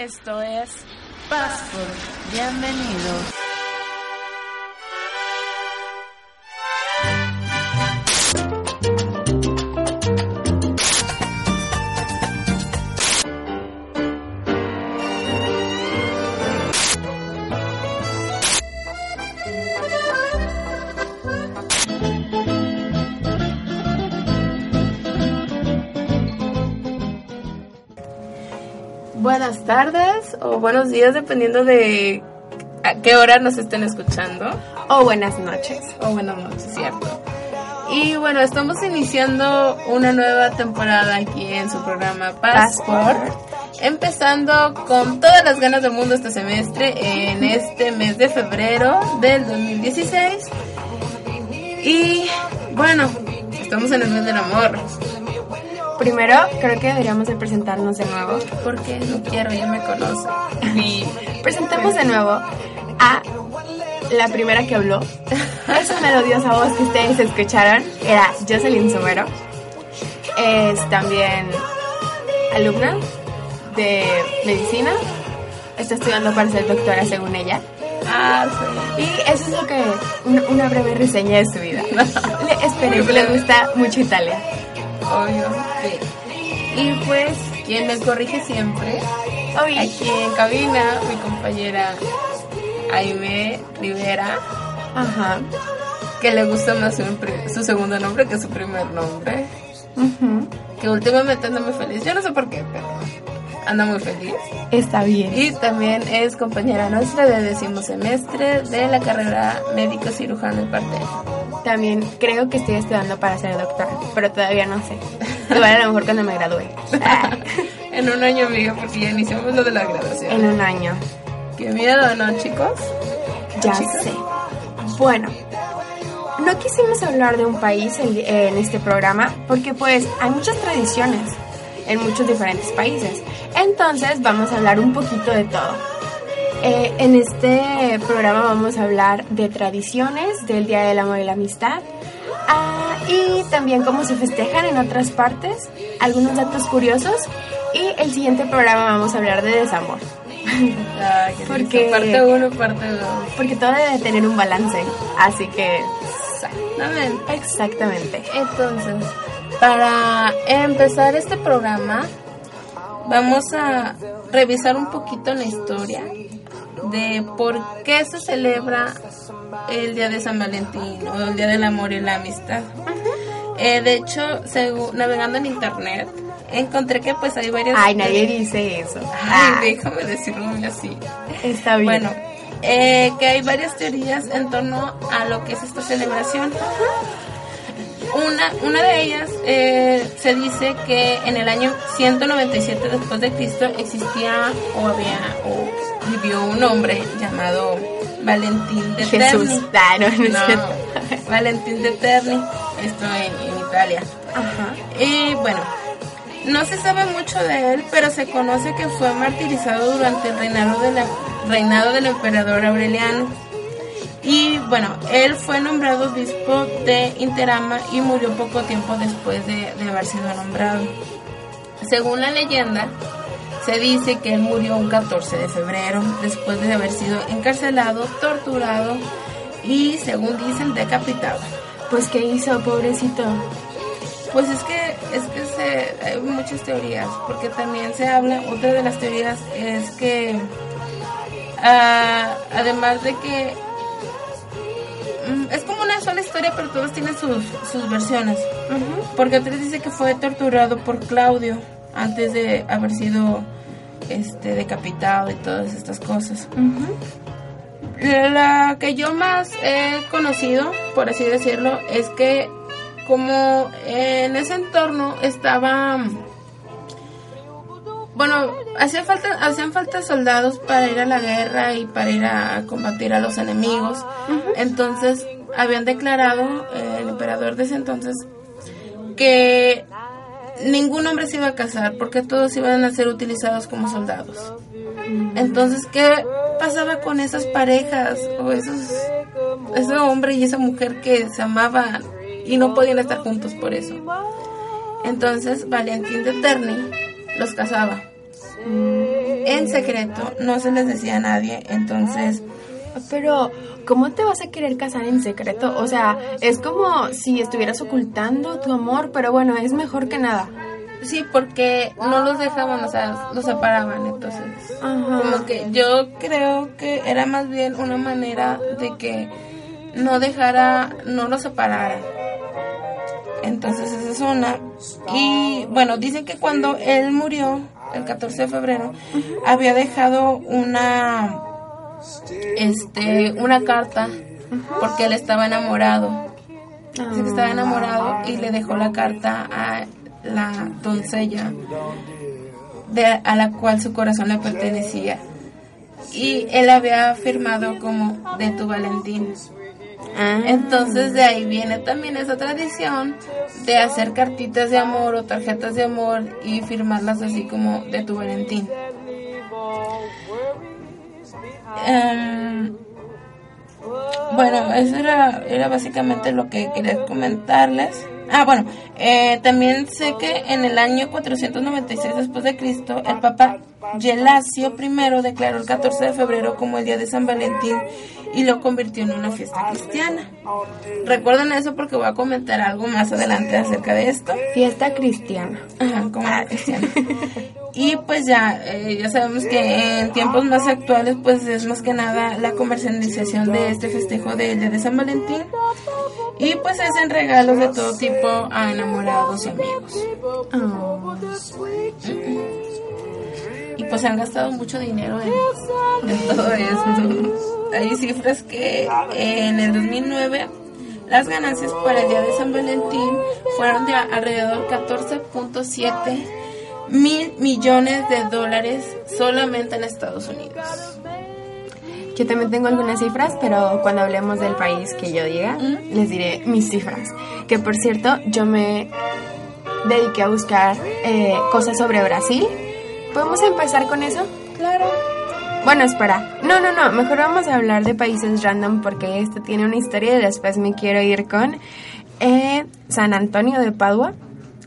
Esto es Passport. Bienvenidos. Buenos días dependiendo de a qué hora nos estén escuchando. O buenas noches. O buenas noches, cierto. Y bueno, estamos iniciando una nueva temporada aquí en su programa Passport. Empezando con todas las ganas del mundo este semestre, en este mes de febrero del 2016. Y bueno, estamos en el mes del amor. Primero, creo que deberíamos de presentarnos de nuevo. Porque no quiero, ya me conoce. Y presentemos de nuevo a la primera que habló. Esa melodiosa voz que ustedes escucharon era Jocelyn Somero. Es también alumna de medicina. Está estudiando para ser doctora según ella. Ah, sí. Y eso es lo que, una, breve reseña de su vida. Espero que le gusta mucho Italia. Obvio, sí. Y pues, quien me corrige siempre, aquí en cabina, mi compañera Aime Rivera. Ajá. Que le gusta más su, segundo nombre que su primer nombre. Que últimamente anda muy feliz. Yo no sé por qué, pero anda muy feliz. Está bien. Y también es compañera nuestra de décimo semestre de la carrera médico cirujano y partero. También creo que estoy estudiando para ser doctora, pero todavía no sé. Igual a lo mejor cuando me gradúe. en un año, amiga, porque ya iniciamos lo de la graduación. En un año. Qué miedo, ¿no, chicos? Ya sé. Bueno, no quisimos hablar de un país en este programa porque pues hay muchas tradiciones en muchos diferentes países. Entonces vamos a hablar un poquito de todo. Eh, en este programa vamos a hablar de tradiciones del Día del Amor y la Amistad ah, y también cómo se festejan en otras partes, algunos datos curiosos y el siguiente programa vamos a hablar de desamor. porque parte uno, parte dos. Porque todo debe tener un balance, así que exactamente. Exactamente. Entonces, para empezar este programa vamos a revisar un poquito la historia de por qué se celebra el Día de San Valentín o el Día del Amor y la Amistad. Eh, de hecho, navegando en internet, encontré que pues hay varias... Ay, nadie dice eso. Ay, déjame decirlo así. Está bien. Bueno, eh, que hay varias teorías en torno a lo que es esta celebración. Una, una de ellas eh, se dice que en el año 197 después de Cristo existía o había o vivió un hombre llamado Valentín de Jesús, Terni. Ah, no, Valentín de Terni, esto en, Italia. Ajá. Y bueno, no se sabe mucho de él, pero se conoce que fue martirizado durante el reinado, de la, reinado del emperador Aureliano. Y bueno, él fue nombrado obispo de Interama y murió poco tiempo después de, de haber sido nombrado. Según la leyenda, se dice que él murió un 14 de febrero después de haber sido encarcelado, torturado y, según dicen, decapitado. Pues, ¿qué hizo, pobrecito? Pues es que, es que se, hay muchas teorías, porque también se habla, otra de las teorías es que, ah, además de que, mm, es como una sola historia, pero todos tienen sus, sus versiones. Porque otra dice que fue torturado por Claudio antes de haber sido este decapitado y todas estas cosas. La que yo más he conocido, por así decirlo, es que como en ese entorno estaba bueno, hacían falta, hacían falta soldados para ir a la guerra y para ir a combatir a los enemigos. Entonces, habían declarado el emperador de ese entonces que ningún hombre se iba a casar porque todos iban a ser utilizados como soldados. Entonces, ¿qué pasaba con esas parejas o esos ese hombre y esa mujer que se amaban y no podían estar juntos por eso? Entonces, Valentín de Terni los casaba. en secreto, no se les decía a nadie, entonces... Pero, ¿cómo te vas a querer casar en secreto? O sea, es como si estuvieras ocultando tu amor, pero bueno, es mejor que nada. Sí, porque no los dejaban, o sea, los separaban, entonces. Como que yo creo que era más bien una manera de que no dejara, no los separara. Entonces esa es una. Y bueno, dicen que cuando él murió, el 14 de febrero, había dejado una, este, una carta porque él estaba enamorado. Dice que estaba enamorado y le dejó la carta a la doncella de, a la cual su corazón le pertenecía. Y él había firmado como de tu Valentín. Ah. Entonces de ahí viene también esa tradición de hacer cartitas de amor o tarjetas de amor y firmarlas así como de tu Valentín. Em, bueno, eso era, era básicamente lo que quería comentarles. Ah, bueno, eh, también sé que en el año 496 después de Cristo, el Papa Gelasio I declaró el 14 de febrero como el día de San Valentín y lo convirtió en una fiesta cristiana. Recuerden eso porque voy a comentar algo más adelante acerca de esto. Fiesta cristiana. Ajá, como cristiana. Y pues ya, eh, ya sabemos que en tiempos más actuales pues es más que nada la comercialización de este festejo del Día de San Valentín. Y pues es en regalos de todo tipo a enamorados y amigos. Oh. Y pues han gastado mucho dinero en, en todo esto. Hay cifras que en el 2009 las ganancias para el Día de San Valentín fueron de alrededor 14.7 mil millones de dólares solamente en Estados Unidos. Yo también tengo algunas cifras, pero cuando hablemos del país que yo diga, les diré mis cifras. Que por cierto, yo me dediqué a buscar eh, cosas sobre Brasil. ¿Podemos empezar con eso? Claro. Bueno, espera. No, no, no. Mejor vamos a hablar de países random porque esto tiene una historia y después me quiero ir con eh, San Antonio de Padua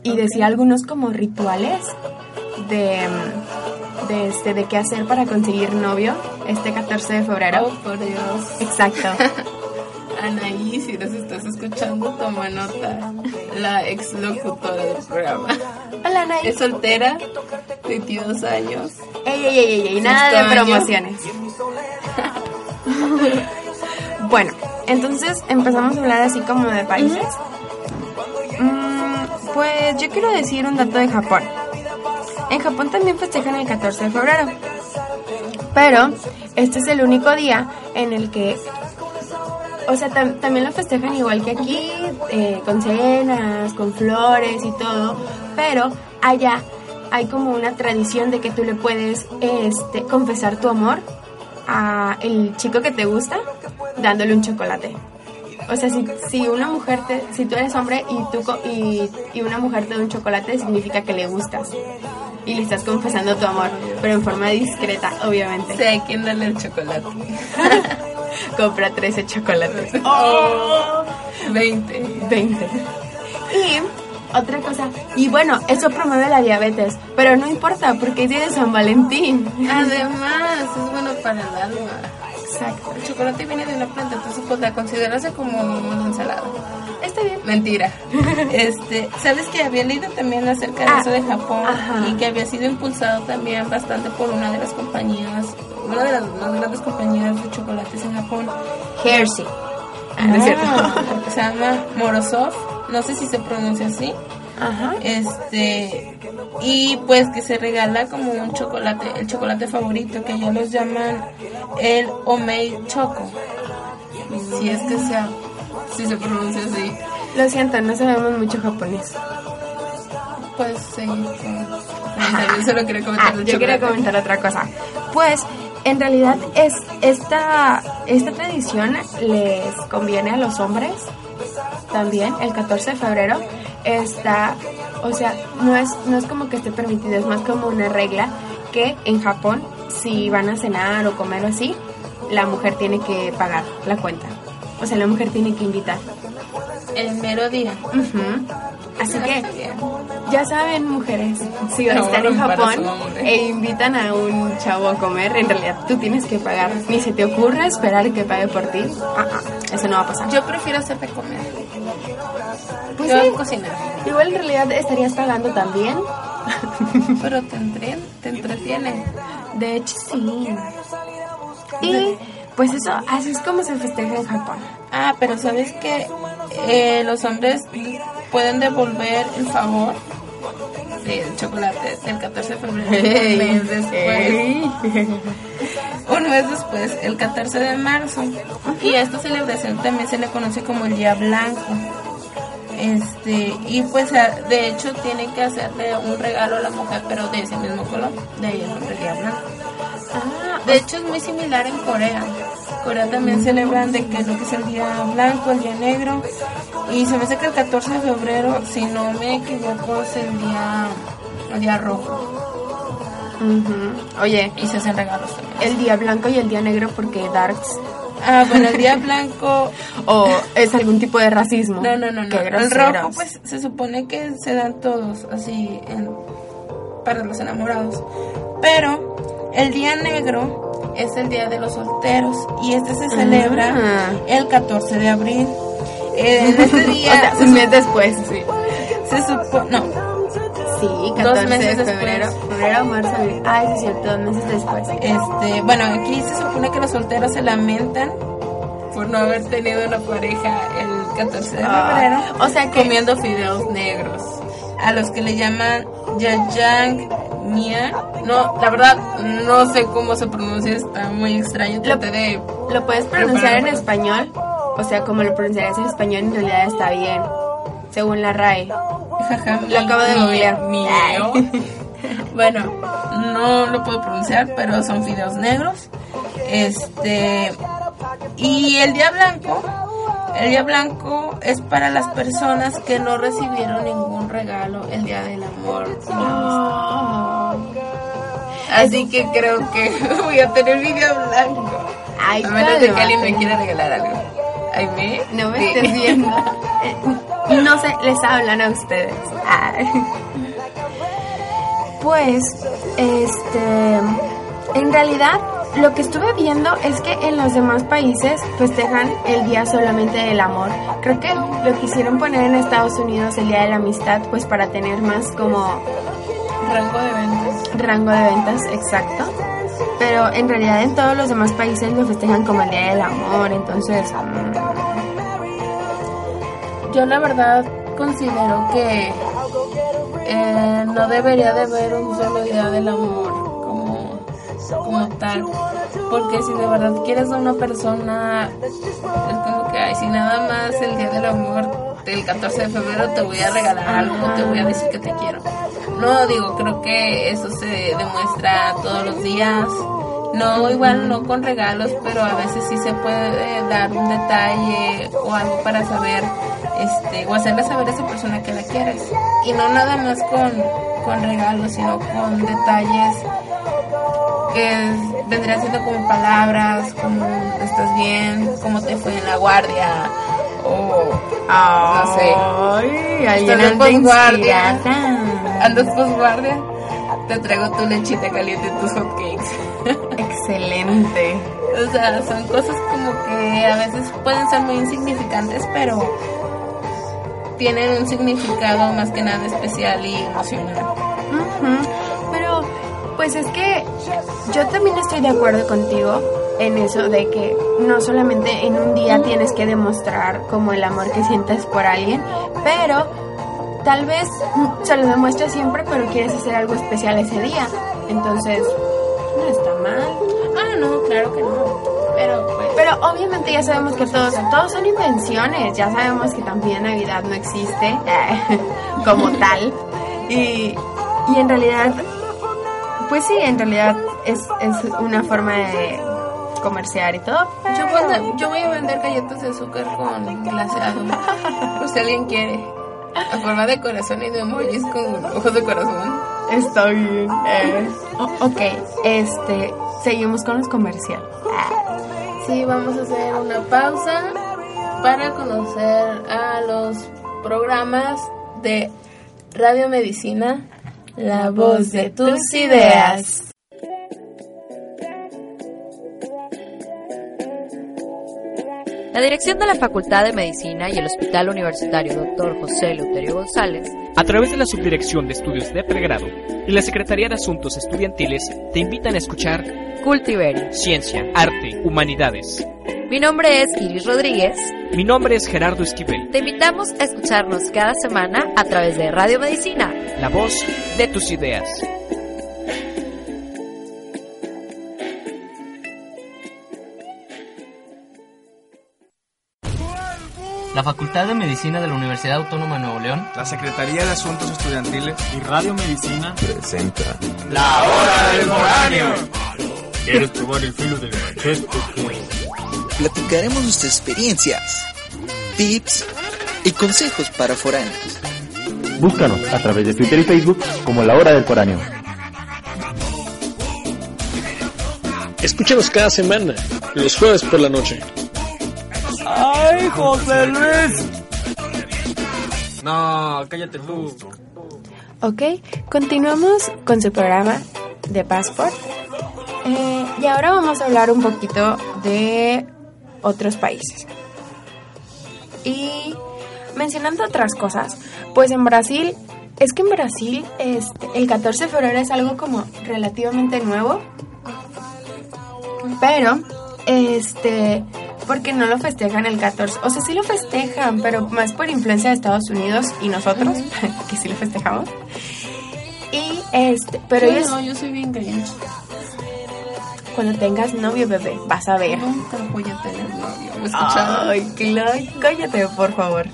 y decía algunos como rituales de, de, este, de qué hacer para conseguir novio este 14 de febrero. Oh, por Dios. Exacto. Anaí, si nos estás escuchando, toma nota. La ex locutora del programa. Hola, Anaí. Es soltera, 22 años. Ey, ey, ey, ey, nada de promociones. bueno, entonces empezamos a hablar así como de países. Mm, pues yo quiero decir un dato de Japón. En Japón también festejan el 14 de febrero. Pero este es el único día en el que, o sea, también lo festejan igual que aquí, eh, con cenas, con flores y todo, pero allá hay como una tradición de que tú le puedes este, confesar tu amor a el chico que te gusta dándole un chocolate. O sea, si, si una mujer, te, si tú eres hombre y, tú, y, y una mujer te da un chocolate, significa que le gustas y le estás confesando tu amor, pero en forma discreta, obviamente. Sé a quién darle el chocolate. Compra 13 chocolates. Oh, 20. 20. Y otra cosa, y bueno, eso promueve la diabetes, pero no importa porque es día de San Valentín. Además, es bueno para el alma. Exacto. El chocolate viene de una planta, entonces pues la considerase como una ensalada. Está bien. Mentira. este, ¿sabes que había leído también acerca de ah, eso de Japón y que había sido impulsado también bastante por una de las compañías, una de las más grandes compañías de chocolates en Japón, Hershey. Ah, no es cierto. se llama Morozov, no sé si se pronuncia así. Ajá. Este y pues que se regala como un chocolate, el chocolate favorito que ellos los llaman el Omei Choco. Si es que sea si se pronuncia así. Lo siento, no sabemos mucho japonés. Pues sí. Yo solo quería comentar ah, Yo quería comentar otra cosa. Pues en realidad es esta esta tradición les conviene a los hombres también el 14 de febrero está o sea no es no es como que esté permitido es más como una regla que en Japón si van a cenar o comer o así la mujer tiene que pagar la cuenta o sea, la mujer tiene que invitar. El mero día. Así que ya saben, mujeres, si están en Japón e invitan a un chavo a comer, en realidad tú tienes que pagar. Ni se te ocurre esperar que pague por ti. Ah, ah, eso no va a pasar. Yo prefiero hacerte comer. Pues sí. cocinar. Igual en realidad estarías pagando también. Pero te, entren, te entretiene. De hecho, sí. Y pues eso, así es como se festeja en Japón. Ah, pero ¿sabes que los hombres pueden devolver el favor del chocolate del 14 de febrero? Un mes después. Un mes después, el 14 de marzo. Y a esta celebración también se le conoce como el Día Blanco. Este, y pues a- de hecho tienen que hacerle un regalo a la mujer, pero de ese mismo color, de ahí el nombre Día Blanco. Ah, De hecho es muy similar en Corea. Corea también celebran de que lo que es el día blanco, el día negro. Y se me hace que el 14 de febrero, si no me equivoco, es el día, el día rojo. ujú. Oye, Y se hacen regalos también. el día blanco y el día negro porque darks Ah, bueno, el día blanco, o es algún tipo de racismo. no, no, no, no. El rojo, pues se supone que se dan todos así en- para los enamorados. Pero el día negro es el día de los solteros y este se celebra Ah. el 14 de abril. En este O día sea, se, un mes después. Sí, se supone, no, sí 14 meses de después. febrero. Febrero, marzo, abril. Ah, sí, cierto, dos meses después. este, bueno, aquí se supone que los solteros se lamentan por no haber tenido una pareja el 14 de Ah, febrero. o sea que- comiendo fideos negros, a los que le llaman Yajang Mia. No, la verdad no sé cómo se pronuncia, está muy extraño. Traté de ¿Lo puedes pronunciar en español? O sea, como lo pronunciarías en español, en realidad está bien. Según la RAE. Jaja, Lo acabo de googlear. mío. bueno, no lo puedo pronunciar, pero son fideos negros. Este y el día blanco, el día blanco es para las personas que no recibieron ningún regalo el día del amor. Así que creo que voy a tener día blanco. Ay, A menos de que alguien me quiera regalar algo. Ay, me. No me Sí. estés viendo. No sé, les hablan a ustedes. Ay. Pues, este, en realidad, lo que estuve viendo es que en los demás países festejan el día solamente del amor. Creo que lo quisieron poner en Estados Unidos el día de la amistad, pues para tener más como Rango de ventas. rango de ventas exacto. Pero en realidad en todos los demás países lo festejan como el día del amor, entonces... mm, Yo la verdad considero que eh, no debería de haber un solo día del amor como, como tal. Porque si de verdad quieres a una persona, es como que, ay, si nada más el día del amor del 14 de febrero te voy a regalar algo, te voy a decir que te quiero. No, digo, creo que eso se demuestra todos los días. No, igual no con regalos, pero a veces sí se puede dar un detalle o algo para saber, este, o hacerle saber a esa persona que la quieres. Y no nada más con, con regalos, sino con detalles que vendrían siendo como palabras, como estás bien, cómo te fue en la guardia, o no sé. Ay, Estás anda posguardia. andas posguardia, te traigo tu lechita caliente y tus hotcakes. Excelente. O sea, son cosas como que a veces pueden ser muy insignificantes, pero tienen un significado más que nada especial y emocional. Pero, pues es que yo también estoy de acuerdo contigo en eso de que no solamente en un día tienes que demostrar como el amor que sientes por alguien, pero tal vez se lo demuestras siempre, pero quieres hacer algo especial ese día. Entonces, no está mal. Ah, no, claro que no. Pero obviamente ya sabemos que todos, todos son invenciones, ya sabemos que también Navidad no existe como tal. Y, y en realidad, pues sí, en realidad es, es una forma de comerciar y todo. yo, pero- a- yo voy a vender galletas de azúcar con glaseado. Por si alguien quiere. A forma de corazón y de emojis con ojos de corazón. Está bien. eh. Ok, este, seguimos con los comerciales. Sí, vamos a hacer una pausa para conocer a los programas de Radio Medicina, la voz de tus ideas. La dirección de la Facultad de Medicina y el Hospital Universitario Dr. José Leuterio González, a través de la Subdirección de Estudios de Pregrado y la Secretaría de Asuntos Estudiantiles, te invitan a escuchar Cultiverio, Ciencia, Arte, Humanidades. Mi nombre es Iris Rodríguez. Mi nombre es Gerardo Esquivel. Te invitamos a escucharnos cada semana a través de Radio Medicina, la voz de tus ideas. La Facultad de Medicina de la Universidad Autónoma de Nuevo León, la Secretaría de Asuntos Estudiantiles y Radio Medicina presenta La Hora del Foráneo. ¿Quieres probar el filo del machete? Platicaremos nuestras experiencias, tips y consejos para foráneos. Búscanos a través de Twitter y Facebook como La Hora del Foráneo. Escúchanos cada semana, los jueves por la noche. ¡Ay, José Luis! No, cállate tú. Ok, continuamos con su programa de Passport. Eh, y ahora vamos a hablar un poquito de otros países. Y mencionando otras cosas, pues en Brasil, es que en Brasil este, el 14 de febrero es algo como relativamente nuevo. Pero, este, porque no lo festejan el 14. O sea, sí lo festejan, pero más por influencia de Estados Unidos y nosotros, que sí lo festejamos. Y este, pero ellos... No, yo soy bien creyente. Cuando tengas novio, bebé, vas a ver. Nunca voy a tener novio. Ay, claro, cállate, por favor.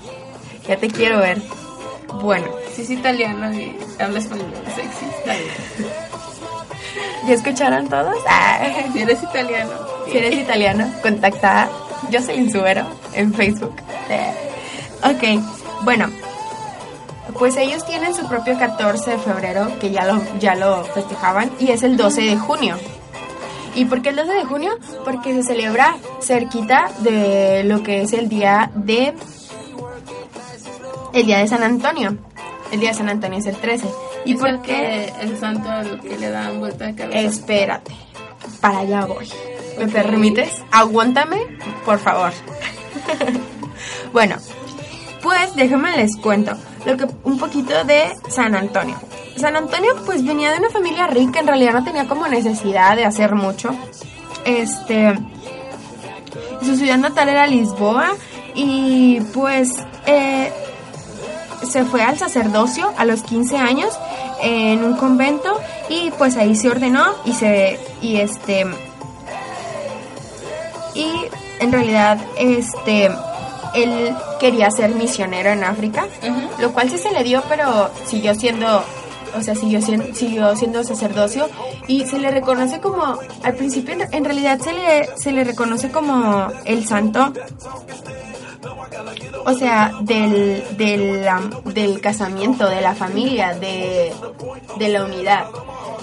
Ya te quiero ver. Bueno. Si es italiano y habla español sexy, está bien. ¿Ya escucharon todos? Si eres italiano. Si eres italiano, contacta a Jocelyn Subero en Facebook. Ok, bueno, pues ellos tienen su propio 14 de febrero, que ya lo, ya lo festejaban, y es el 12 de junio. ¿Y por qué el 12 de junio? Porque se celebra cerquita de lo que es el día de... El día de San Antonio. El día de San Antonio es el 13. ¿Y por qué el santo al que le dan vuelta de cabeza? Espérate, para allá voy. ¿Me permites? Aguántame, por favor. bueno, pues déjenme les cuento lo que un poquito de San Antonio. San Antonio pues venía de una familia rica, en realidad no tenía como necesidad de hacer mucho. Este su ciudad natal era Lisboa y pues eh, se fue al sacerdocio a los 15 años en un convento y pues ahí se ordenó y se y este en realidad este él quería ser misionero en África, lo cual sí se le dio, pero siguió siendo o sea, siguió siendo, siguió siendo sacerdocio y se le reconoce como, al principio en realidad se le, se le reconoce como el santo o sea, del, del, del casamiento, de la familia, de, de la unidad.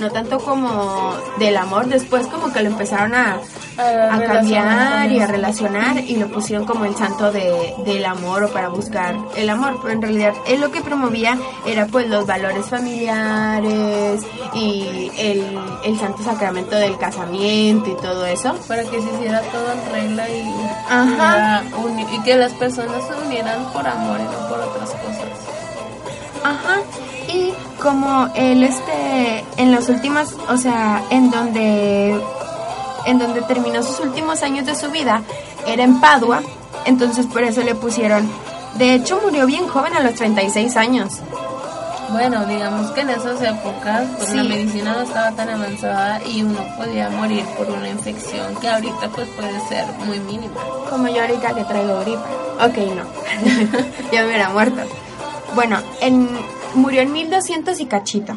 No tanto como del amor, después como que lo empezaron a, a, cambiar y a relacionar y lo pusieron como el santo de, del amor o para buscar el amor, pero en realidad él lo que promovía era pues los valores familiares y el, el santo sacramento del casamiento y todo eso. Para que se hiciera todo en regla y, y que las personas se unieran por amor y no por otras cosas. Ajá. Y como él este en los últimos, o sea, en donde en donde terminó sus últimos años de su vida era en Padua, entonces por eso le pusieron. De hecho murió bien joven a los 36 años. Bueno, digamos que en esas épocas pues la medicina no estaba tan avanzada y uno podía morir por una infección que ahorita pues puede ser muy mínima. Como yo ahorita que traigo gripa. Ok, no. ya me hubiera muerto. Bueno, en, murió en 1200 y cachito.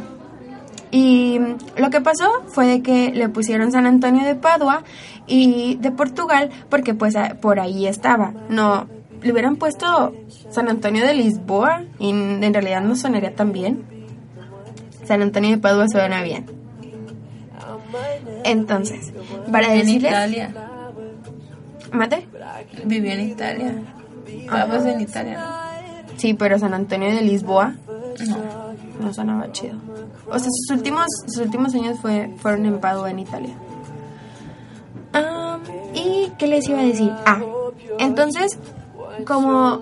Y lo que pasó fue de que le pusieron San Antonio de Padua y de Portugal porque pues por ahí estaba. No, le hubieran puesto San Antonio de Lisboa y en realidad no sonaría tan bien. San Antonio de Padua suena bien. Entonces, para decirles... en Italia. ¿Mate? Vivió en Italia. Vamos en Italia. Sí, pero San Antonio de Lisboa. No. no sonaba chido. O sea, sus últimos, sus últimos años fue, fueron en Padua, en Italia. Ah, ¿Y qué les iba a decir? Ah, entonces, como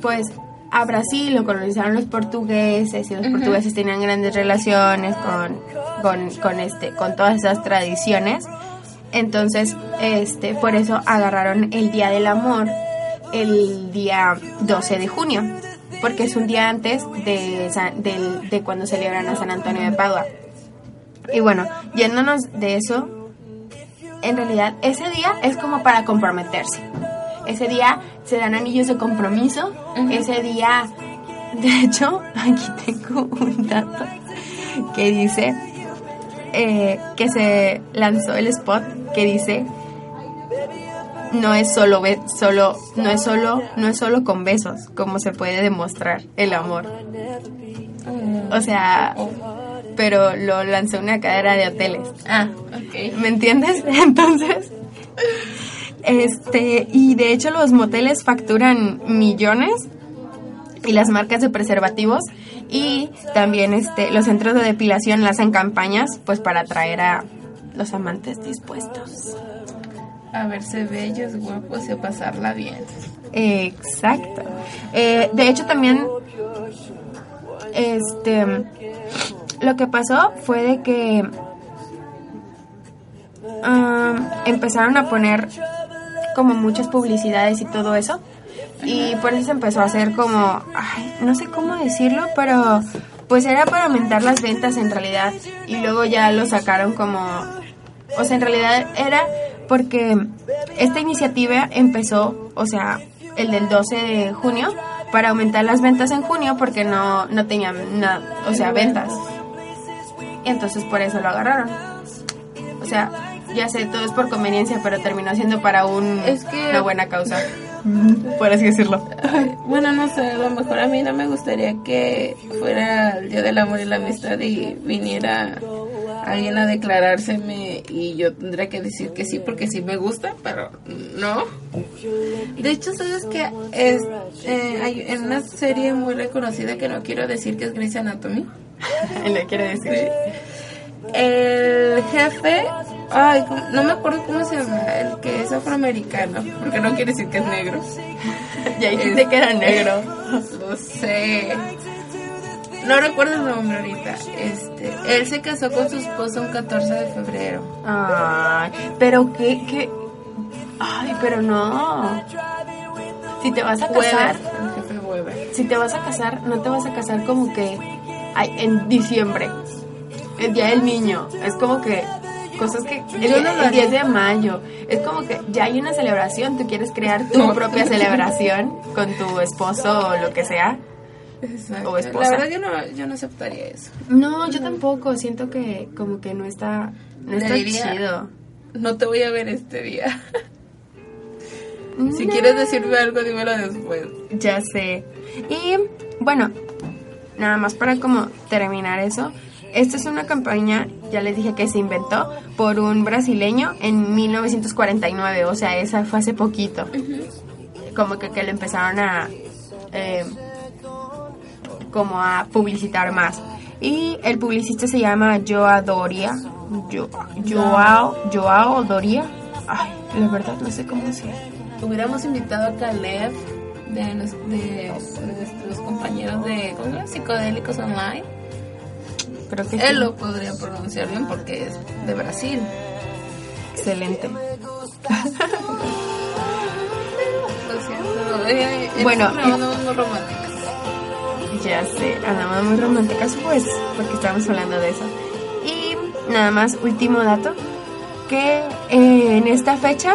pues a Brasil lo colonizaron los portugueses y los portugueses tenían grandes relaciones con, con, con, este, con todas esas tradiciones. Entonces, este, por eso agarraron el Día del Amor el día 12 de junio, porque es un día antes de, de, de cuando celebran a San Antonio de Padua. Y bueno, yéndonos de eso, en realidad ese día es como para comprometerse. Ese día se dan anillos de compromiso. Ese día, de hecho, aquí tengo un dato que dice eh, que se lanzó el spot que dice no es solo solo no es solo no es solo con besos como se puede demostrar el amor. O sea pero lo lanzó una cadera de hoteles. Ah ok. Me entiendes entonces este, y de hecho los moteles facturan millones y las marcas de preservativos y también este los centros de depilación hacen campañas pues para atraer a los amantes dispuestos a verse bellos, guapos y a pasarla bien. Exacto. Eh, de hecho también este lo que pasó fue de que um, empezaron a poner como muchas publicidades y todo eso. Y por eso se empezó a hacer como, no sé cómo decirlo, pero pues era para aumentar las ventas en realidad. Y luego ya lo sacaron como, o sea, en realidad era porque esta iniciativa empezó, o sea, el del 12 de junio, para aumentar las ventas en junio porque no, no tenían nada, o sea, ventas. Y entonces por eso lo agarraron. O sea, ya sé, todo es por conveniencia, pero terminó siendo para un, Es que- una buena causa, por así decirlo. Bueno, no sé, a lo mejor a mí no me gustaría que fuera el Día del Amor y la Amistad y viniera alguien a declarárseme y yo tendría que decir que sí porque sí me gusta, pero no. De hecho, ¿sabes que es, eh, hay en una serie muy reconocida que no quiero decir que es Grey's Anatomy? Le quiero decir. El jefe, ay, no me acuerdo cómo se llama, el que es afroamericano, porque no quiere decir que es negro. Ya dijiste que era negro. No sé. No recuerdo el nombre ahorita. Este, él se casó con su esposa un 14 de febrero. Ay, pero qué, qué. Ay, pero no. Si te vas a casar, Weber, el jefe Weber. si te vas a casar, no te vas a casar como que ay, en diciembre, el día del niño. Es como que cosas que el, el 10 haría. de mayo. Es como que ya hay una celebración, tú quieres crear tu No. propia celebración con tu esposo o lo que sea. Exacto. O esposa. La verdad yo no, yo no aceptaría eso. No, yo tampoco. Siento que como que no está, no está diría- chido. No te voy a ver este día. si No. quieres decirme algo, dímelo después. Ya sé. Y bueno, nada más para como terminar eso. Esta es una campaña, ya les dije que se inventó por un brasileño en 1949, o sea, esa fue hace poquito. Como que, que lo empezaron a eh, como a publicitar más. Y el publicista se llama Joa Doria. Jo- Joao, Joao Doria. Ay, la verdad no sé cómo se Hubiéramos invitado a Caleb de, nues- de nuestros compañeros de psicodélicos online. Creo que sí. Él lo podría pronunciar bien porque es de Brasil. Excelente. Lo siento. Bueno. Ya sé, andamos muy románticas pues, porque estamos hablando de eso. Y nada más, último dato, que eh, en esta fecha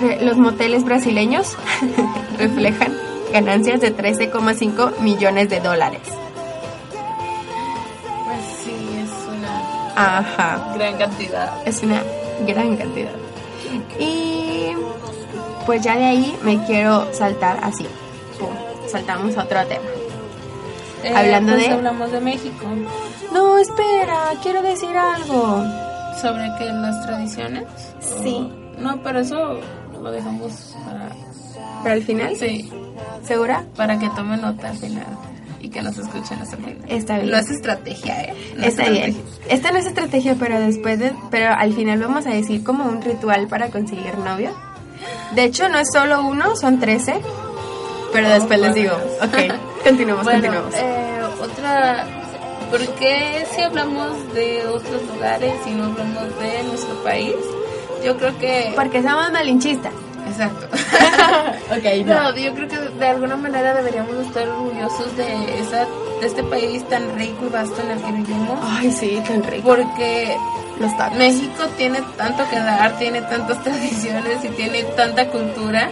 eh, los moteles brasileños reflejan ganancias de 13,5 millones de dólares. Pues sí, es una Ajá, gran cantidad. es una gran cantidad. Y pues ya de ahí me quiero saltar así. Pum, saltamos a otro tema. Eh, Hablando pues de- hablamos de México. No, espera, quiero decir algo. ¿Sobre qué? ¿Las tradiciones? Sí. O- No, pero eso lo dejamos para... ¿Para el final? Sí, ¿Segura? para que tome nota al final. y que nos escuchen hasta el final. Está bien. No es estrategia, ¿eh? No Está es bien. Esta no es estrategia, pero después de, pero al final vamos a decir como un ritual para conseguir novio. De hecho, no es solo uno, son 13. Pero después les digo. Ok, continuamos, Bueno, continuamos. eh, otra. ¿Por qué si hablamos de otros lugares y no hablamos de nuestro país? Yo creo que. Porque somos malinchistas. Exacto. ok, No, yo creo que de alguna manera deberíamos estar orgullosos de, esa, de este país tan rico y vasto en el que vivimos. Ay, sí, tan rico. Porque Los. México tiene tanto que dar, tiene tantas tradiciones y tiene tanta cultura.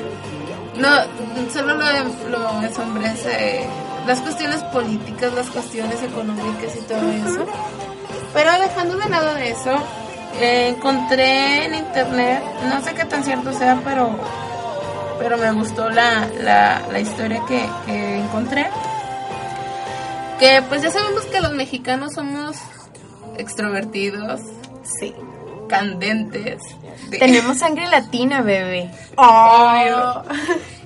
No, solo lo, lo ensombrece las cuestiones políticas, las cuestiones económicas y todo eso. Pero dejando de lado de eso, eh, encontré en internet, no sé qué tan cierto sea, pero, pero me gustó la, la, la historia que, que encontré. Que pues ya sabemos que los mexicanos somos extrovertidos, Sí. candentes. de- Tenemos sangre latina, bebé. Obvio.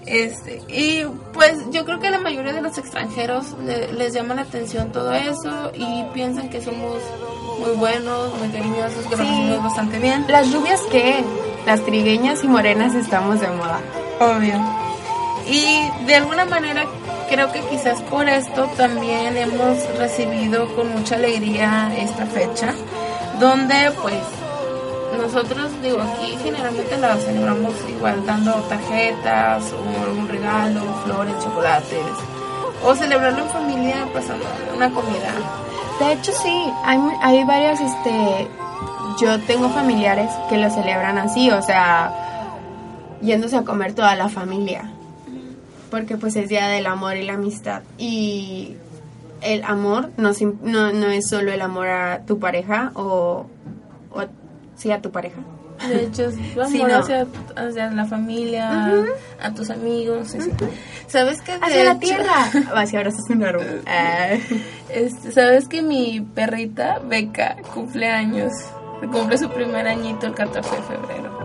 Este, y pues yo creo que la mayoría de los extranjeros le- les llama la atención todo eso y piensan que somos muy buenos, muy cariñosos, que Sí. hacemos bastante bien. Las rubias que las trigueñas y morenas estamos de moda. Obvio. Y de alguna manera creo que quizás por esto también hemos recibido con mucha alegría esta fecha, donde pues nosotros, digo, aquí generalmente la celebramos igual dando tarjetas o algún regalo, flores, chocolates, o celebrarlo en familia pasando una comida. De hecho, sí, hay, hay varias, este, yo tengo familiares que lo celebran así, o sea, yéndose a comer toda la familia, porque pues es Día del Amor y la Amistad. Y el amor no, no, no es solo el amor a tu pareja o, o sí, a tu pareja. De hecho, es Sí, no. hacia, hacia la familia, a tus amigos. ¿Sabes qué? De Hacia la tierra. Va, si ahora estás un árbol. Ah. Este, ¿Sabes que mi perrita, Beca, cumple años? Cumple su primer añito el 14 de febrero.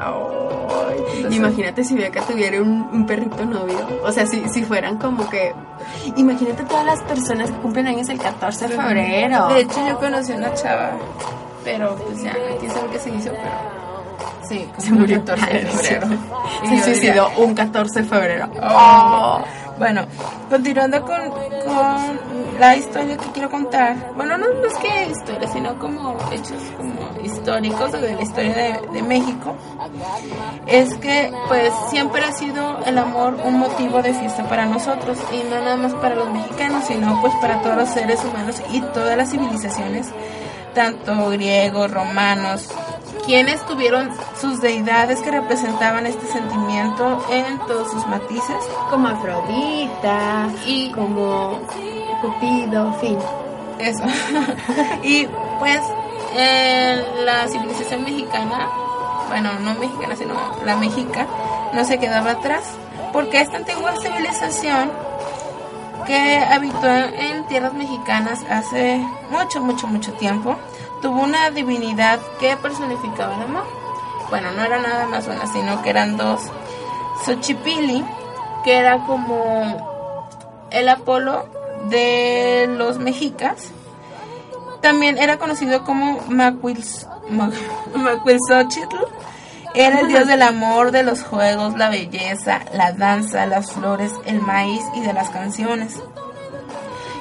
Entonces- Imagínate si Beca tuviera un, un perrito novio. O sea, si, si fueran como que. Imagínate todas las personas que cumplen años el 14 de febrero. De hecho, yo conocí a una chava, pero pues ya, quién sabe qué se hizo, pero. Sí, se murió el 14 de febrero. Se suicidó diría, un 14 de febrero. Oh. Bueno, continuando con, con la historia que quiero contar. Bueno, no, no es que historia, sino como hechos como históricos de la historia de, de México. Es que pues siempre ha sido el amor un motivo de fiesta para nosotros y no nada más para los mexicanos, sino pues para todos los seres humanos y todas las civilizaciones, tanto griegos, romanos, quienes tuvieron sus deidades que representaban este sentimiento en todos sus matices. Como Afrodita, Y- como Cupido, fin. Eso. y pues en la civilización mexicana, bueno, no mexicana, sino la mexica, no se quedaba atrás, porque esta antigua civilización que habitó en tierras mexicanas hace mucho, mucho, mucho tiempo, tuvo una divinidad que personificaba el amor. Bueno, no era nada más una, sino que eran dos. Xochipili, que era como el Apolo de los mexicas, también era conocido como Macuilxochitl. Era el dios del amor, de los juegos, la belleza, la danza, las flores, el maíz y de las canciones.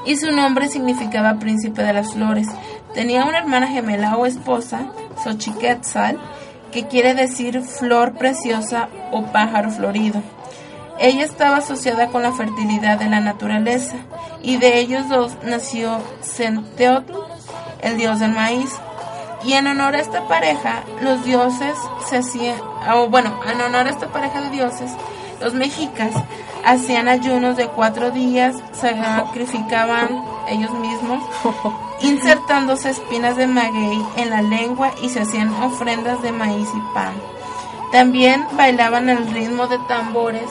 Y su nombre significaba príncipe de las flores. Tenía una hermana gemela o esposa, Xochiquetzal, que quiere decir flor preciosa o pájaro florido. Ella estaba asociada con la fertilidad de la naturaleza y de ellos dos nació Centeotl, el dios del maíz. Y en honor a esta pareja, los dioses se hacían, o bueno, en honor a esta pareja de dioses, los mexicas hacían ayunos de cuatro días, se sacrificaban ellos mismos, insertándose espinas de maguey en la lengua y se hacían ofrendas de maíz y pan. También bailaban al ritmo de tambores,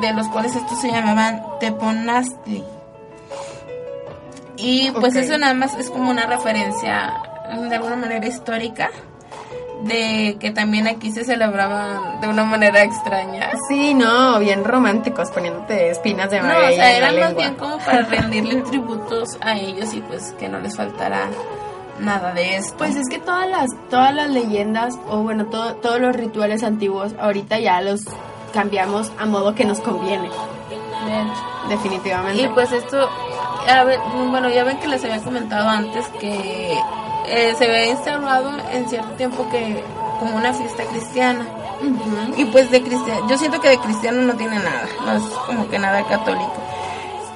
de los cuales estos se llamaban teponastli. Y pues eso nada más es como una referencia de alguna manera histórica de que también aquí se celebraban de una manera extraña. Sí, no, bien románticos, poniéndote espinas de No, maguey o sea, en la era más bien como para rendirle tributos a ellos y pues que no les faltara nada de esto. Pues es que todas las, todas las leyendas, o bueno, todo- todos los rituales antiguos, ahorita ya los cambiamos a modo que nos conviene, hecho. definitivamente. Y pues esto, a ver, bueno, ya ven que les había comentado antes que eh, se había instaurado en cierto tiempo que como una fiesta cristiana. Y pues de cristiano, yo siento que de cristiano no tiene nada, no es como que nada católico.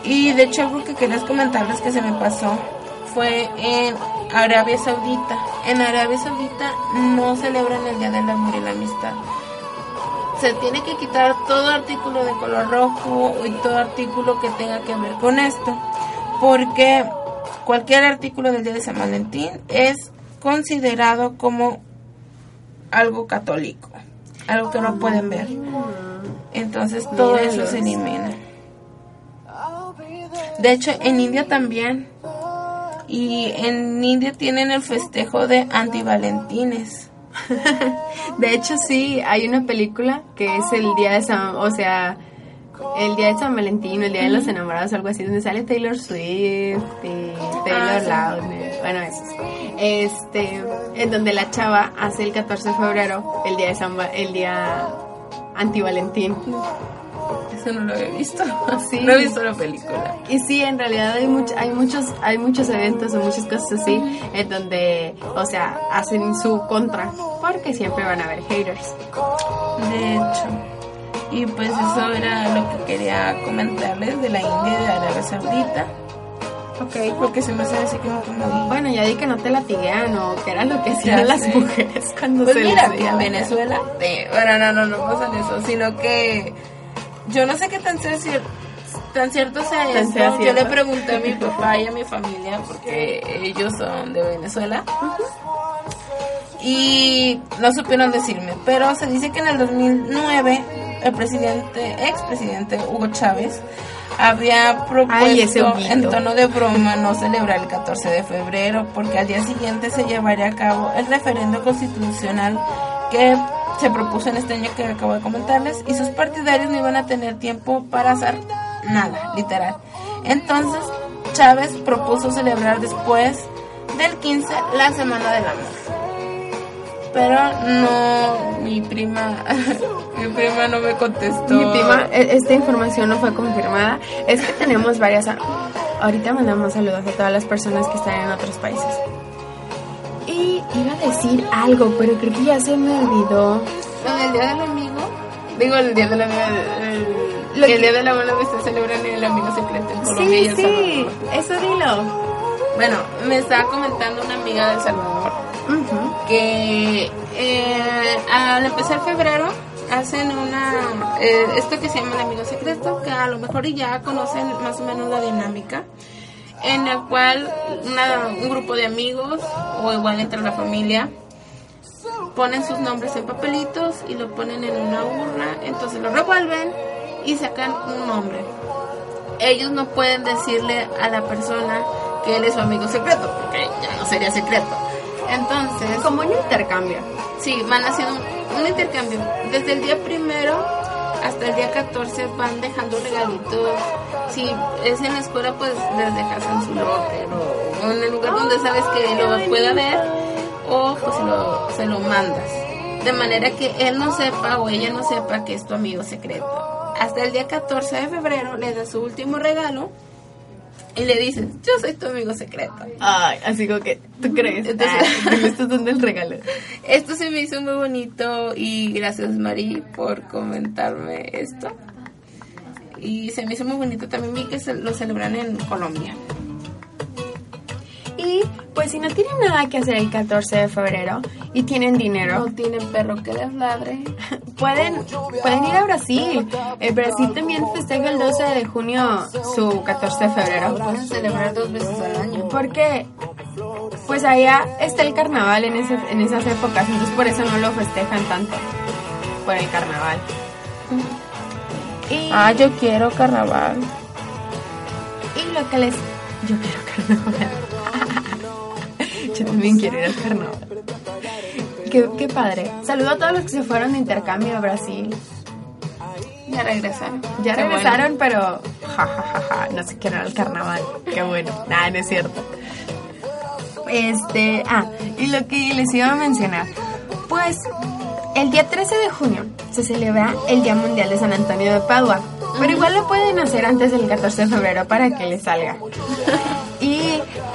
Y de hecho algo que quería comentarles que se me pasó fue en Arabia Saudita. En Arabia Saudita no celebran el Día del Amor y la Amistad. Se tiene que quitar todo artículo de color rojo y todo artículo que tenga que ver con esto. Porque cualquier artículo del Día de San Valentín es considerado como algo católico, algo que no pueden ver. Entonces todo eso se elimina. De hecho, en India también. Y en India tienen el festejo de antivalentines. De hecho, sí, hay una película que es el día de San, o sea, el día de San Valentín, el día de los enamorados, algo así, donde sale Taylor Swift y Taylor Ah, Lautner, bueno, esos. Este, en donde la chava hace el 14 de febrero, el día de San, el día anti-Valentín. Eso no lo había visto. Sí. No he visto la película. Y sí, en realidad hay, much- hay muchos hay muchos eventos o muchas cosas así en donde, o sea, hacen su contra, porque siempre van a haber haters. De hecho. Y pues eso era lo que quería comentarles de la India y de Arabia Saudita. Ok. Porque se me hace así como que muy... Bueno, ya di que no te latiguean o que era lo que hacían Ya las sé. mujeres cuando Pues se mira, les en. Venezuela, eh, bueno, no, no, no pasa eso, sino que yo no sé qué tan, sea cier- tan cierto sea Tan esto. yo cierto. le pregunté a mi papá y a mi familia, porque ellos son de Venezuela, y no supieron decirme, pero se dice que en el 2009 el presidente, expresidente Hugo Chávez, había propuesto en tono de broma no celebrar el 14 de febrero porque al día siguiente se llevaría a cabo el referendo constitucional que se propuso en este año que acabo de comentarles y sus partidarios no iban a tener tiempo para hacer nada, literal. Entonces Chávez propuso celebrar después del 15 la Semana del Amor. Pero no, mi prima, mi prima no me contestó. Mi prima, e- esta información no fue confirmada. Es que tenemos varias. Ahorita mandamos saludos a todas las personas que están en otros países. Y iba a decir algo, pero creo que ya se me olvidó. Lo del Día del Amigo, digo el Día del Amigo, el, el Día del Abuelo que se celebra en el Amigo Secreto en Colombia y Sí, El sí, Salvador. eso dilo. Bueno, me estaba comentando una amiga del Salvador Que eh, al empezar febrero hacen una eh, esto que se llama el amigo secreto que a lo mejor ya conocen más o menos la dinámica en la cual una- un grupo de amigos o igual entre la familia ponen sus nombres en papelitos y lo ponen en una urna entonces lo revuelven y sacan un nombre. Ellos no pueden decirle a la persona que él es su amigo secreto porque ya no sería secreto entonces Como un intercambio. Sí, van haciendo un, un intercambio. Desde el día primero hasta el día 14 van dejando regalitos. Si es en la escuela, pues les dejas en su locker o en el lugar donde sabes que lo pueda ver o pues lo, se lo mandas. De manera que él no sepa o ella no sepa que es tu amigo secreto. Hasta el día 14 de febrero le das su último regalo y le dices, yo soy tu amigo secreto. Ay, así como que, ¿tú crees? Entonces- Ah, me estás dando el regalo. Esto se me hizo muy bonito y gracias Mari por comentarme esto. Y se me hizo muy bonito también vi que se lo celebran en Colombia. Y pues si no tienen nada que hacer el 14 de febrero y tienen dinero, No tienen perro que les ladre. pueden, pueden ir a Brasil. El Brasil también festeja el 12 de junio su 14 de febrero. Pueden celebrar dos veces al año. Porque pues allá está el carnaval en esas, en esas épocas, entonces por eso no lo festejan tanto. Por el carnaval. Y, Ah, yo quiero carnaval. y lo que les... Yo quiero carnaval. Yo también quiero ir al carnaval. qué, qué padre. Saludo a todos los que se fueron de intercambio a Brasil. Ya regresaron. Ya Qué regresaron, pero ja, ja, ja, ja, no sé qué era el carnaval. Qué bueno. Nada, no es cierto. Este, ah, y lo que les iba a mencionar. Pues, el día 13 de junio se celebra el Día Mundial de San Antonio de Padua. Pero igual lo pueden hacer antes del 14 de febrero para que les salga.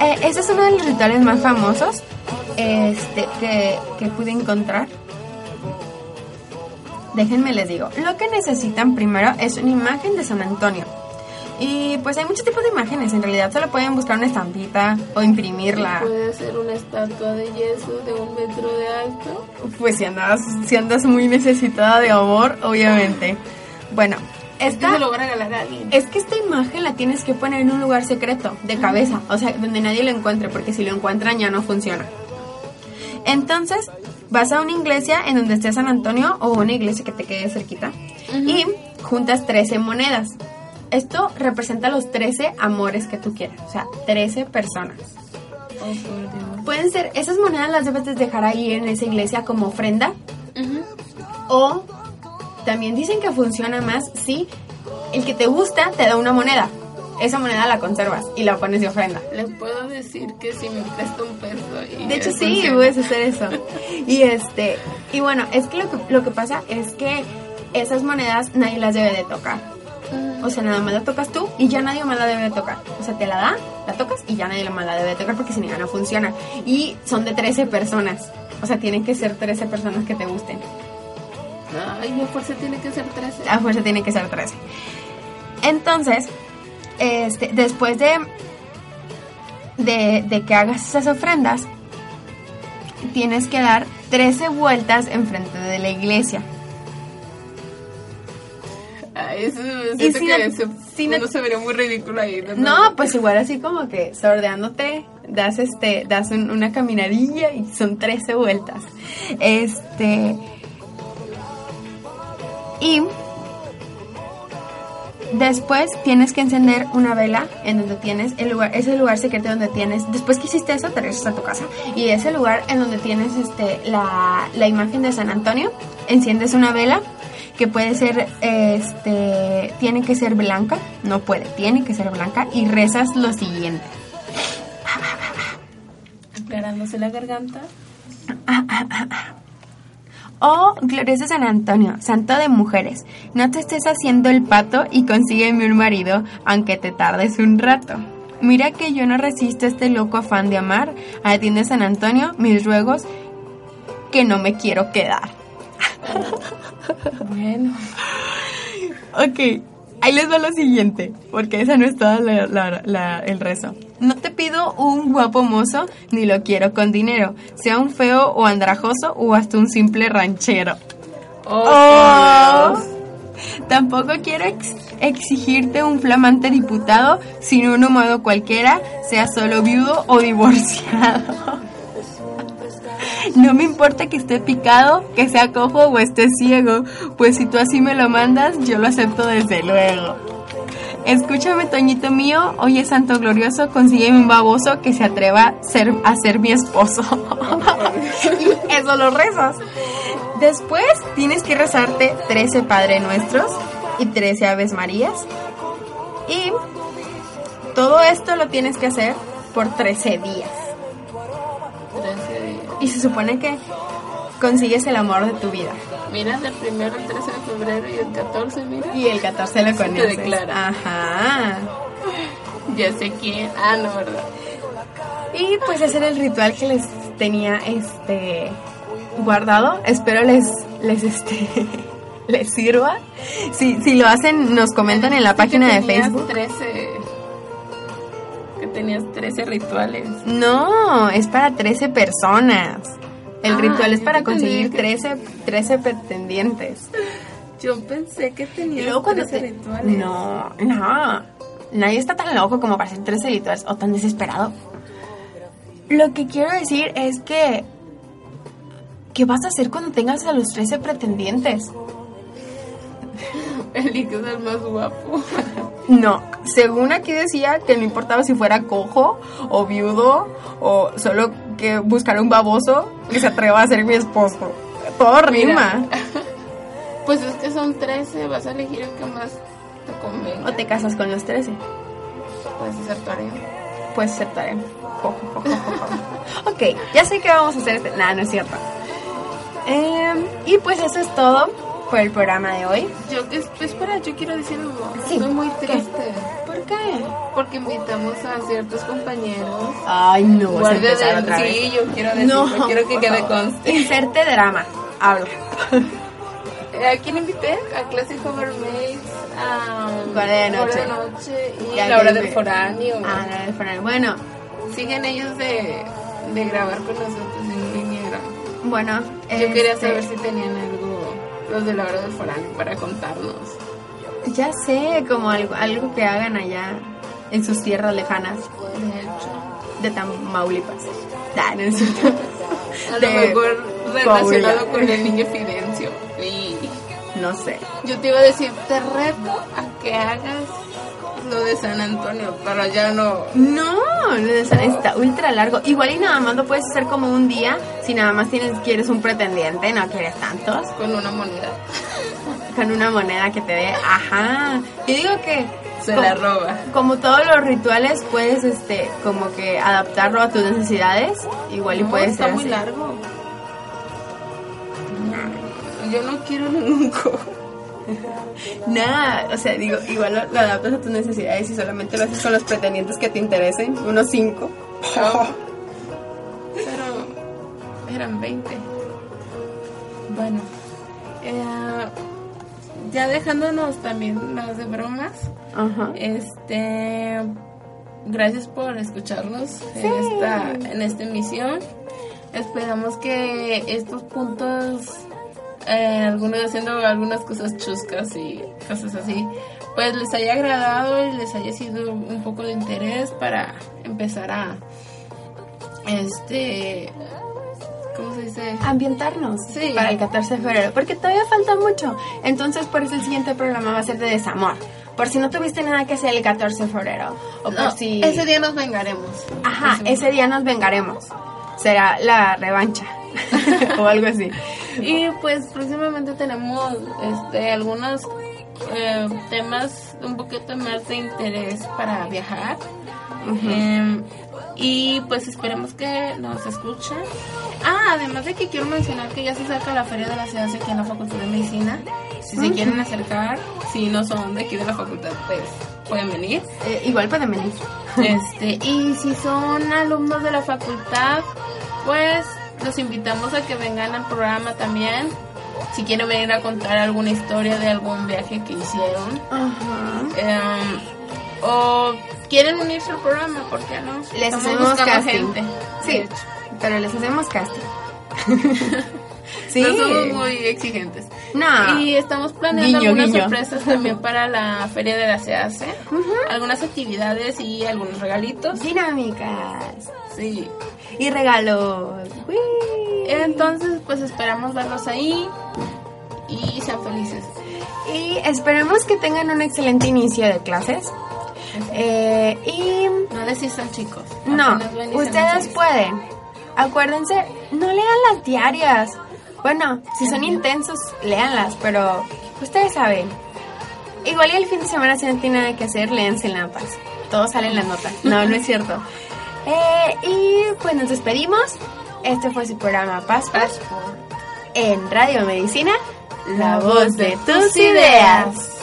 Eh, ese es uno de los rituales más famosos este, que, que pude encontrar. Déjenme les digo, lo que necesitan primero es una imagen de San Antonio. Y pues hay muchos tipos de imágenes, en realidad solo pueden buscar una estampita o imprimirla. Puede ser una estatua de yeso de un metro de alto. Pues si andas, si andas muy necesitada de amor, obviamente. Bueno, esta, se lo van a regalar a alguien. es que esta imagen la tienes que poner en un lugar secreto, de cabeza, o sea, donde nadie lo encuentre, porque si lo encuentran ya no funciona. Entonces, vas a una iglesia en donde esté San Antonio o una iglesia que te quede cerquita y juntas 13 monedas. Esto representa los 13 amores que tú quieras, o sea, 13 personas. Pueden ser, esas monedas las debes de dejar ahí en esa iglesia como ofrenda. O también dicen que funciona más si el que te gusta te da una moneda. Esa moneda la conservas y la pones de ofrenda. Les puedo decir que si me presta un peso. Y De hecho, sí, funciona. puedes hacer eso. Y este, y bueno, es que lo que, lo que pasa es que esas monedas nadie las debe de tocar. O sea, nada más la tocas tú y ya nadie más la debe de tocar. O sea, te la da, la tocas y ya nadie más la debe de tocar porque si no ya no funciona. Y son de 13 personas. O sea, tienen que ser 13 personas que te gusten. Ay, a fuerza tiene que ser 13. A fuerza tiene que ser 13. Entonces, este, después de, de, de que hagas esas ofrendas, tienes que dar 13 vueltas enfrente de la iglesia. Ay, eso Y si que no- se, si no- se vería muy ridículo ahí. No, pues igual así como que sordeándote, das este, das un- una caminadilla y son 13 vueltas. Este y después tienes que encender una vela en donde tienes el lugar, ese lugar secreto donde tienes, después que hiciste eso, te regresas a tu casa y ese lugar en donde tienes este la, la imagen de San Antonio, enciendes una vela que puede ser, este, tiene que ser blanca, no puede, tiene que ser blanca y rezas lo siguiente. Aclarándose la garganta. Oh, glorioso San Antonio, santo de mujeres, no te estés haciendo el pato y consígueme un marido, aunque te tardes un rato. Mira que yo no resisto este loco afán de amar, atiende San Antonio mis ruegos, que no me quiero quedar. Bueno. Ok, ahí les va lo siguiente, porque esa no es toda la- la- la- el rezo. No te pido un guapo mozo, ni lo quiero con dinero, sea un feo o andrajoso o hasta un simple ranchero. Oh, Oh. Tampoco quiero ex- exigirte un flamante diputado, sino uno modo cualquiera, sea solo viudo o divorciado. No me importa que esté picado, que sea cojo o esté ciego, pues si tú así me lo mandas, yo lo acepto desde luego. Escúchame, Toñito mío, oye Santo Glorioso, consígueme un baboso que se atreva a ser, a ser mi esposo. y eso lo rezas. Después tienes que rezarte 13 Padre Nuestros y 13 Aves Marías. Y todo esto lo tienes que hacer por 13 días. 13 días. Y se supone que consigues el amor de tu vida. Mira, del primero al 13 de febrero y el 14, mira. Y el 14 lo te conoces. declara. Ajá. Ya sé quién. Ah, no, ¿verdad? Y pues ese era el ritual que les tenía este guardado. Espero les les este les sirva. Si, si lo hacen, nos comentan en la Dijiste página de Facebook. 13. Que tenías 13 rituales. No, es para 13 personas. El Ah, ritual es para conseguir que- 13, 13 pretendientes. Yo pensé que Y tenías luego cuando 13 te- rituales. No, no. Nadie está tan loco como para hacer 13 rituales o tan desesperado. Lo que quiero decir es que... ¿Qué vas a hacer cuando tengas a los 13 pretendientes? Eliges al más guapo. No, según aquí decía que no importaba si fuera cojo o viudo o solo que buscar un baboso que se atreva a ser mi esposo. Todo rima. Pues es que son 13, vas a elegir el que más te convenga. O te casas con los 13. Puedes aceptar Puedes aceptar ok, ya sé que vamos a hacer este... Nada, no es cierto. Eh, y pues eso es todo por el programa de hoy. Yo, espera, yo quiero decir algo. Sí. Estoy muy triste. ¿Por qué? Porque invitamos a ciertos compañeros. Ay, no. Guardia de... Sí, yo quiero decirlo, no, quiero que quede conste. Inserte drama. Habla. ¿A quién invité? A Classic Overmates, a Guardia de Noche, de noche y a la del foráneo. Ah, la del foráneo. Bueno, siguen ellos de, de grabar con nosotros en vinieron. Bueno, yo quería este saber si tenían algo, los de la hora del foráneo, para contarnos. Ya sé, como algo, algo que hagan allá en sus tierras lejanas. De hecho. De Tamaulipas. Ah, no es A lo mejor relacionado con el niño Fidencio. Y no sé. Yo te iba a decir, te reto a que hagas lo de San Antonio, pero ya no. No, lo de San está ultra largo. Igual y nada más lo puedes hacer como un día, si nada más tienes quieres un pretendiente, no quieres tantos. Con una moneda. Con una moneda que te dé, ajá. Yo digo que se la roba. Como todos los rituales puedes este como que adaptarlo a tus necesidades, igual y puedes está muy largo. Yo no quiero ningún Nada, o sea, digo, igual lo, adaptas a tus necesidades y solamente lo haces con los pretendientes que te interesen, unos cinco. Pero eran 20. Bueno, eh, ya dejándonos también las de bromas, este, gracias por escucharnos en esta en esta emisión. Esperamos que estos puntos eh, algunos haciendo algunas cosas chuscas y cosas así, pues les haya agradado y les haya sido un poco de interés para empezar a, este, ¿cómo se dice? Ambientarnos para el 14 de febrero, porque todavía falta mucho. Entonces, por eso el siguiente programa va a ser de desamor. Por si no tuviste nada que hacer el 14 de febrero. O por si... Ese día nos vengaremos. Ajá, ese día nos vengaremos. Será la revancha. o algo así. Y pues próximamente tenemos este algunos eh, temas un poquito más de interés para viajar. Em, y pues esperemos que nos escuchen. Ah, además de que quiero mencionar que ya se acerca la Feria de la Ciudad aquí en la Facultad de Medicina. Si se quieren acercar, si no son de aquí de la facultad, pues pueden venir. Eh, igual pueden venir. Este, y si son alumnos de la facultad, pues los invitamos a que vengan al programa también. Si quieren venir a contar alguna historia de algún viaje que hicieron. Em, o quieren unirse al programa, ¿por qué no? Les hacemos casting. Gente, sí, pero les hacemos casting. sí. No somos muy exigentes. No. Y estamos planeando algunas sorpresas también para la feria de la CAC. Algunas actividades y algunos regalitos. Dinámicas. Sí y regalos. Entonces, pues esperamos verlos ahí y sean felices. Y esperemos que tengan un excelente inicio de clases. Eh, y no desistan chicos. No, ustedes pueden. Acuérdense, no lean las diarias. Bueno, si son intensos, leanlas, pero ustedes saben. Igual y el fin de semana si no tienen nada que hacer, léanse paz. Todos salen las notas. No, no es cierto. Eh, y pues nos despedimos. Este fue su programa Passport en Radio Medicina, la voz de tus ideas.